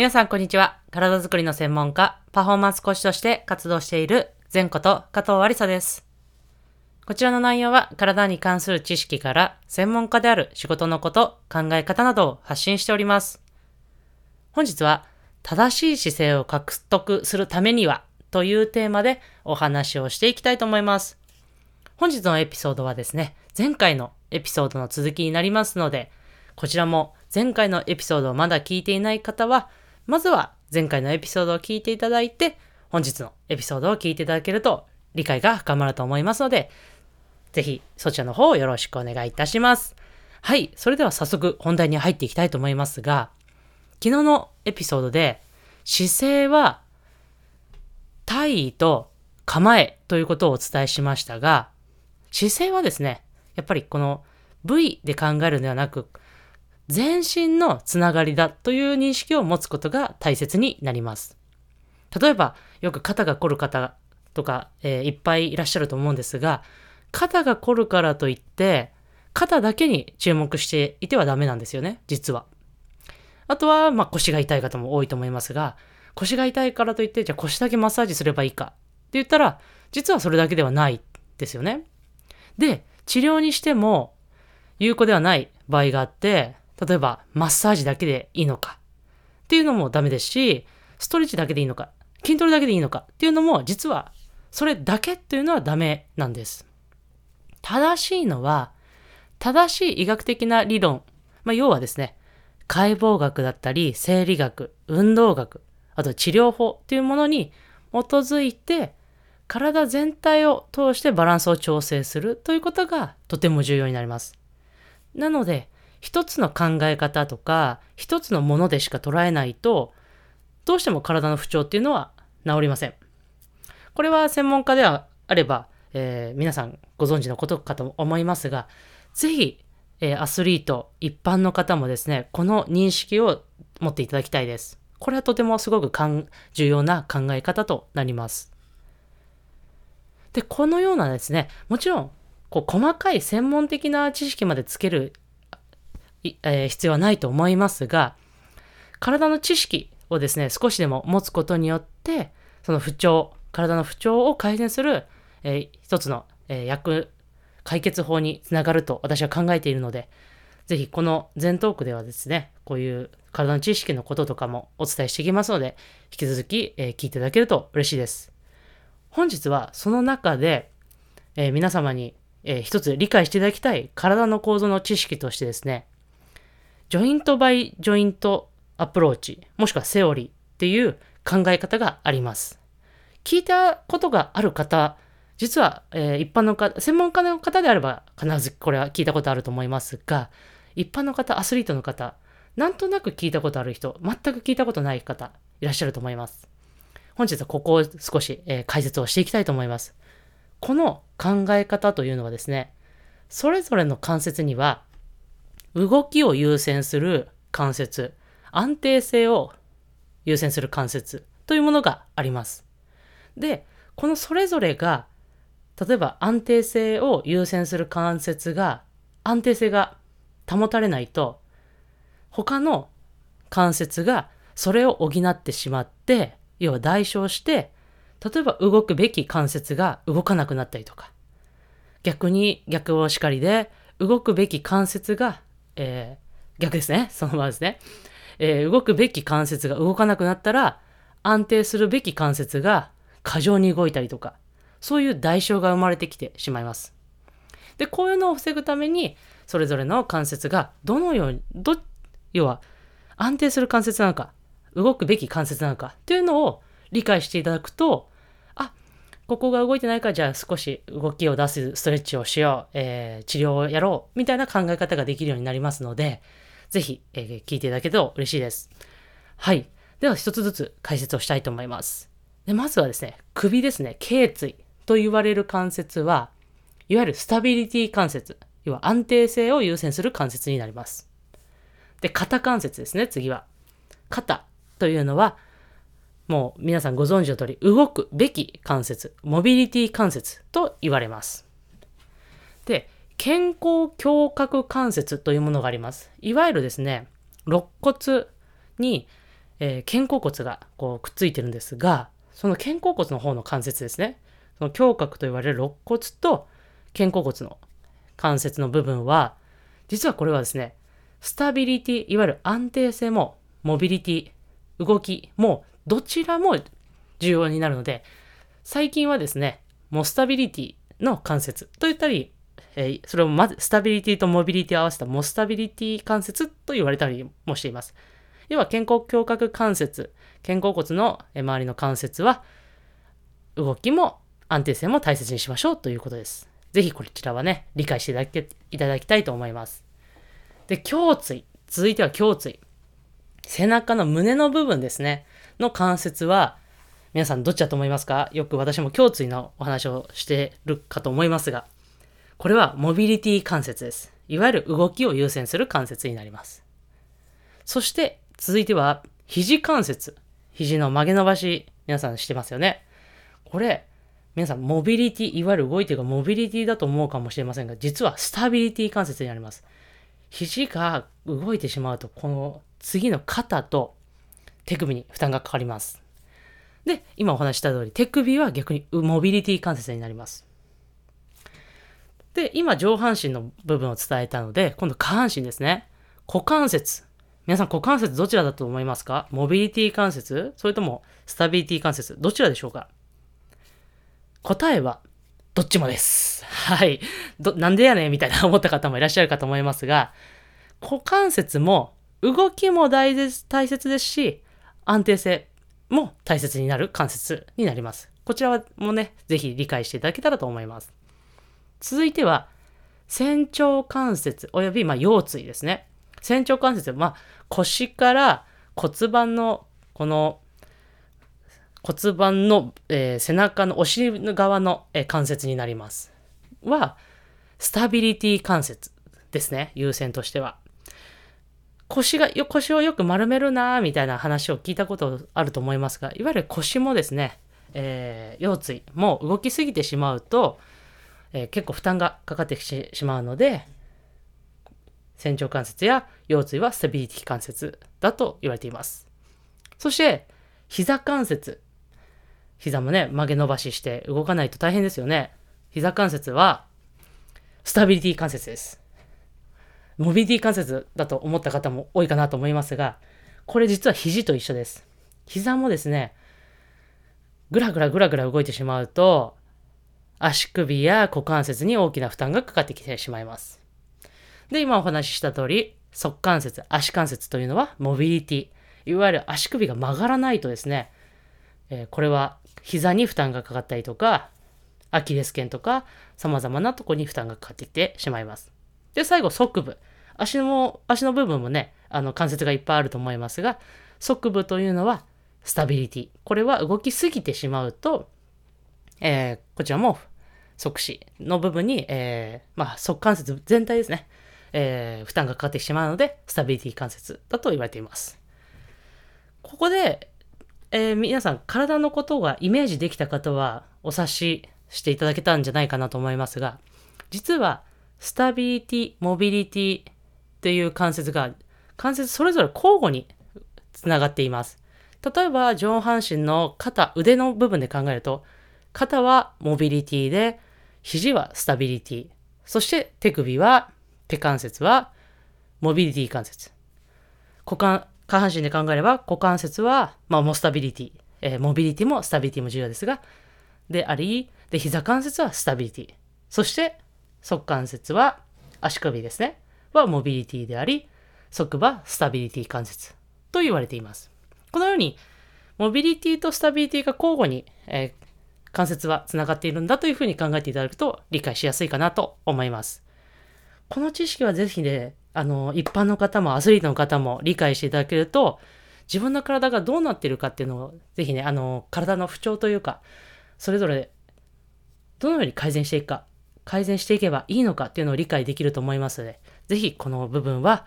皆さんこんにちは。体づくりの専門家、パフォーマンスコーチとして活動している前こと加藤ありさです。こちらの内容は体に関する知識から専門家である仕事のこと、考え方などを発信しております。本日は正しい姿勢を獲得するためにはというテーマでお話をしていきたいと思います。本日のエピソードはですね、前回のエピソードの続きになりますので、こちらも前回のエピソードをまだ聞いていない方は、まずは前回のエピソードを聞いていただいて、本日のエピソードを聞いていただけると理解が深まると思いますので、ぜひそちらの方をよろしくお願いいたします。はい。それでは早速本題に入っていきたいと思いますが、昨日のエピソードで姿勢は体位と構えということをお伝えしましたが、姿勢はですね、やっぱりこの部位で考えるのではなく、全身のつながりだという認識を持つことが大切になります。例えば、よく肩が凝る方とか、えー、いっぱいいらっしゃると思うんですが、肩が凝るからといって、肩だけに注目していてはダメなんですよね、実は。あとは、まあ、腰が痛い方も多いと思いますが、腰が痛いからといって、じゃあ腰だけマッサージすればいいかって言ったら、実はそれだけではないですよね。で、治療にしても有効ではない場合があって、例えばマッサージだけでいいのかっていうのもダメですし、ストレッチだけでいいのか、筋トレだけでいいのかっていうのも実はそれだけっていうのはダメなんです。正しいのは、正しい医学的な理論、まあ、要はですね、解剖学だったり、生理学、運動学、あと治療法っていうものに基づいて、体全体を通してバランスを調整するということがとても重要になります。なので、一つの考え方とか、一つのものでしか捉えないと、どうしても体の不調っていうのは治りません。これは専門家ではあれば、えー、皆さんご存知のことかと思いますが、ぜひ、えー、アスリート、一般の方もですね、この認識を持っていただきたいです。これはとてもすごく重要な考え方となります。で、このようなですね、もちろん、こう細かい専門的な知識までつける、えー、必要はないと思いますが、体の知識をですね、少しでも持つことによって、その不調、体の不調を改善する、えー、一つの、えー、役、解決法につながると私は考えているので、ぜひこの全トークではですね、こういう体の知識のこととかもお伝えしていきますので、引き続き、えー、聞いていただけると嬉しいです。本日はその中で、えー、皆様に、えー、一つ理解していただきたい体の構造の知識としてですね、 joint by joint approach、もしくはセオリーっていう考え方があります。聞いたことがある方、実は、えー、一般の方、専門家の方であれば必ずこれは聞いたことあると思いますが、一般の方、アスリートの方、なんとなく聞いたことある人、全く聞いたことない方、いらっしゃると思います。本日はここを少し、えー、解説をしていきたいと思います。この考え方というのはですね、それぞれの関節には、動きを優先する関節、安定性を優先する関節というものがあります。で、このそれぞれが、例えば安定性を優先する関節が、安定性が保たれないと、他の関節がそれを補ってしまって、要は代償して、例えば動くべき関節が動かなくなったりとか、逆に逆をしかりで、動くべき関節が、えー、逆ですね。そのままですね。えー、動くべき関節が動かなくなったら、安定するべき関節が過剰に動いたりとか、そういう代償が生まれてきてしまいます。で、こういうのを防ぐために、それぞれの関節がどのように、ど、要は安定する関節なのか、動くべき関節なのかっていうのを理解していただくと、ここが動いてないからじゃあ少し動きを出すストレッチをしよう、えー、治療をやろう、みたいな考え方ができるようになりますので、ぜひ、えー、聞いていただけると嬉しいです。はい。では一つずつ解説をしたいと思います。でまずはですね、首ですね、頸椎と言われる関節は、いわゆるスタビリティ関節、要は安定性を優先する関節になります。で、肩関節ですね、次は。肩というのは、もう皆さんご存知の通り、動くべき関節、モビリティ関節と言われます。で、健康胸郭関節というものがあります。いわゆるですね、肋骨に、えー肩甲骨がこうくっついてるんですが、その肩甲骨の方の関節ですね。その胸郭と言われる肋骨と肩甲骨の関節の部分は、実はこれはですね、スタビリティ、いわゆる安定性も、モビリティ、動きも、どちらも重要になるので、最近はですね、モスタビリティの関節と言ったり、えーそれをまずスタビリティとモビリティを合わせたモスタビリティ関節と言われたりもしています。要は肩甲胸郭関節、肩甲骨の周りの関節は、動きも安定性も大切にしましょうということです。ぜひこちらはね、理解していただけいただきたいと思います。で、胸椎。続いては胸椎。背中の胸の部分ですね。の関節は、皆さんどっちだと思いますか？よく私も胸椎のお話をしてるかと思いますが、これはモビリティ関節です。いわゆる動きを優先する関節になります。そして続いては肘関節。肘の曲げ伸ばし、皆さんしてますよね？これ、皆さんモビリティ、いわゆる動いてるがモビリティだと思うかもしれませんが、実はスタビリティ関節になります。肘が動いてしまうと、この次の肩と手首に負担がかかります。で、今お話した通り、手首は逆にモビリティ関節になります。で、今上半身の部分を伝えたので、今度下半身ですね。股関節。皆さん股関節どちらだと思いますか？モビリティ関節？それともスタビリティ関節？どちらでしょうか？答えは、どっちもです。はい。ど、なんでやねんみたいな思った方もいらっしゃるかと思いますが、股関節も動きも大切大切ですし、安定性も大切になる関節になります。こちらもね、ぜひ理解していただけたらと思います。続いては、仙腸関節およびま腰椎ですね。仙腸関節は、まあ、腰から骨盤のこの骨盤の、えー背中のお尻側の、えー関節になります。は、スタビリティ関節ですね。優先としては。腰が、腰をよく丸めるなみたいな話を聞いたことあると思いますが、いわゆる腰もですね、えー腰椎も動きすぎてしまうと、えー結構負担がかかってきてしまうので、仙腸関節や腰椎はスタビリティ関節だと言われています。そして、膝関節。膝もね、曲げ伸ばしして動かないと大変ですよね。膝関節は、スタビリティ関節です。モビリティ関節だと思った方も多いかなと思いますが、これ実は肘と一緒です。膝もですね、ぐらぐらぐらぐら動いてしまうと、足首や股関節に大きな負担がかかってきてしまいます。で、今お話しした通り、側関節、足関節というのはモビリティ。いわゆる足首が曲がらないとですね、えーこれは膝に負担がかかったりとか、アキレス腱とか、様々なとこに負担がかかってきてしまいます。で、最後、側部。足の、足の部分もね、あの関節がいっぱいあると思いますが、側部というのはスタビリティ。これは動きすぎてしまうと、えーこちらも側肢の部分に、えーまあ、側関節全体ですね、えー負担がかかってしまうので、スタビリティ関節だと言われています。ここで、え皆さん、体のことがイメージできた方は、お察ししていただけたんじゃないかなと思いますが、実は、スタビリティ、モビリティっていう関節が、関節それぞれ交互につながっています。例えば、上半身の肩、腕の部分で考えると、肩はモビリティで、肘はスタビリティ。そして手首は、手関節はモビリティ関節。股関、下半身で考えれば、股関節は、まあ、モスタビリティ。えーモビリティもスタビリティも重要ですが、であり、で、膝関節はスタビリティ。そして、足関節は、足首ですね。はモビリティであり、足部はスタビリティ関節と言われています。このように、モビリティとスタビリティが交互に、えー関節はつながっているんだというふうに考えていただくと理解しやすいかなと思います。この知識はぜひね、あの、一般の方もアスリートの方も理解していただけると、自分の体がどうなっているかっていうのを、ぜひね、あの、体の不調というか、それぞれ、どのように改善していくか、改善していけばいいのかっていうのを理解できると思いますので、ぜひこの部分は、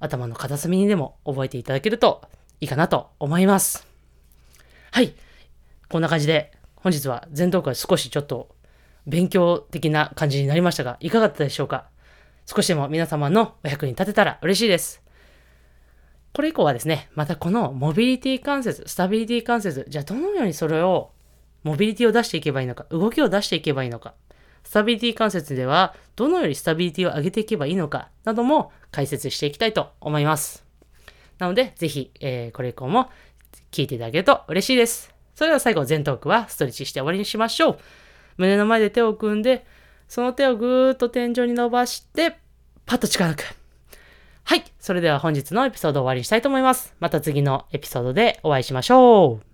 頭の片隅にでも覚えていただけるといいかなと思います。はい。こんな感じで、本日は前頭会少しちょっと勉強的な感じになりましたが、いかがだったでしょうか？少しでも皆様のお役に立てたら嬉しいです。これ以降はですね、またこのモビリティ関節、スタビリティ関節、じゃあどのようにそれを、モビリティを出していけばいいのか、動きを出していけばいいのか、スタビリティ関節ではどのようにスタビリティを上げていけばいいのか、なども解説していきたいと思います。なので、ぜひ、えー、これ以降も聞いていただけると嬉しいです。それでは最後、全トークはストレッチして終わりにしましょう。胸の前で手を組んで、その手をぐーっと天井に伸ばして、パッと力抜く。はい。それでは本日のエピソードを終わりにしたいと思います。また次のエピソードでお会いしましょう。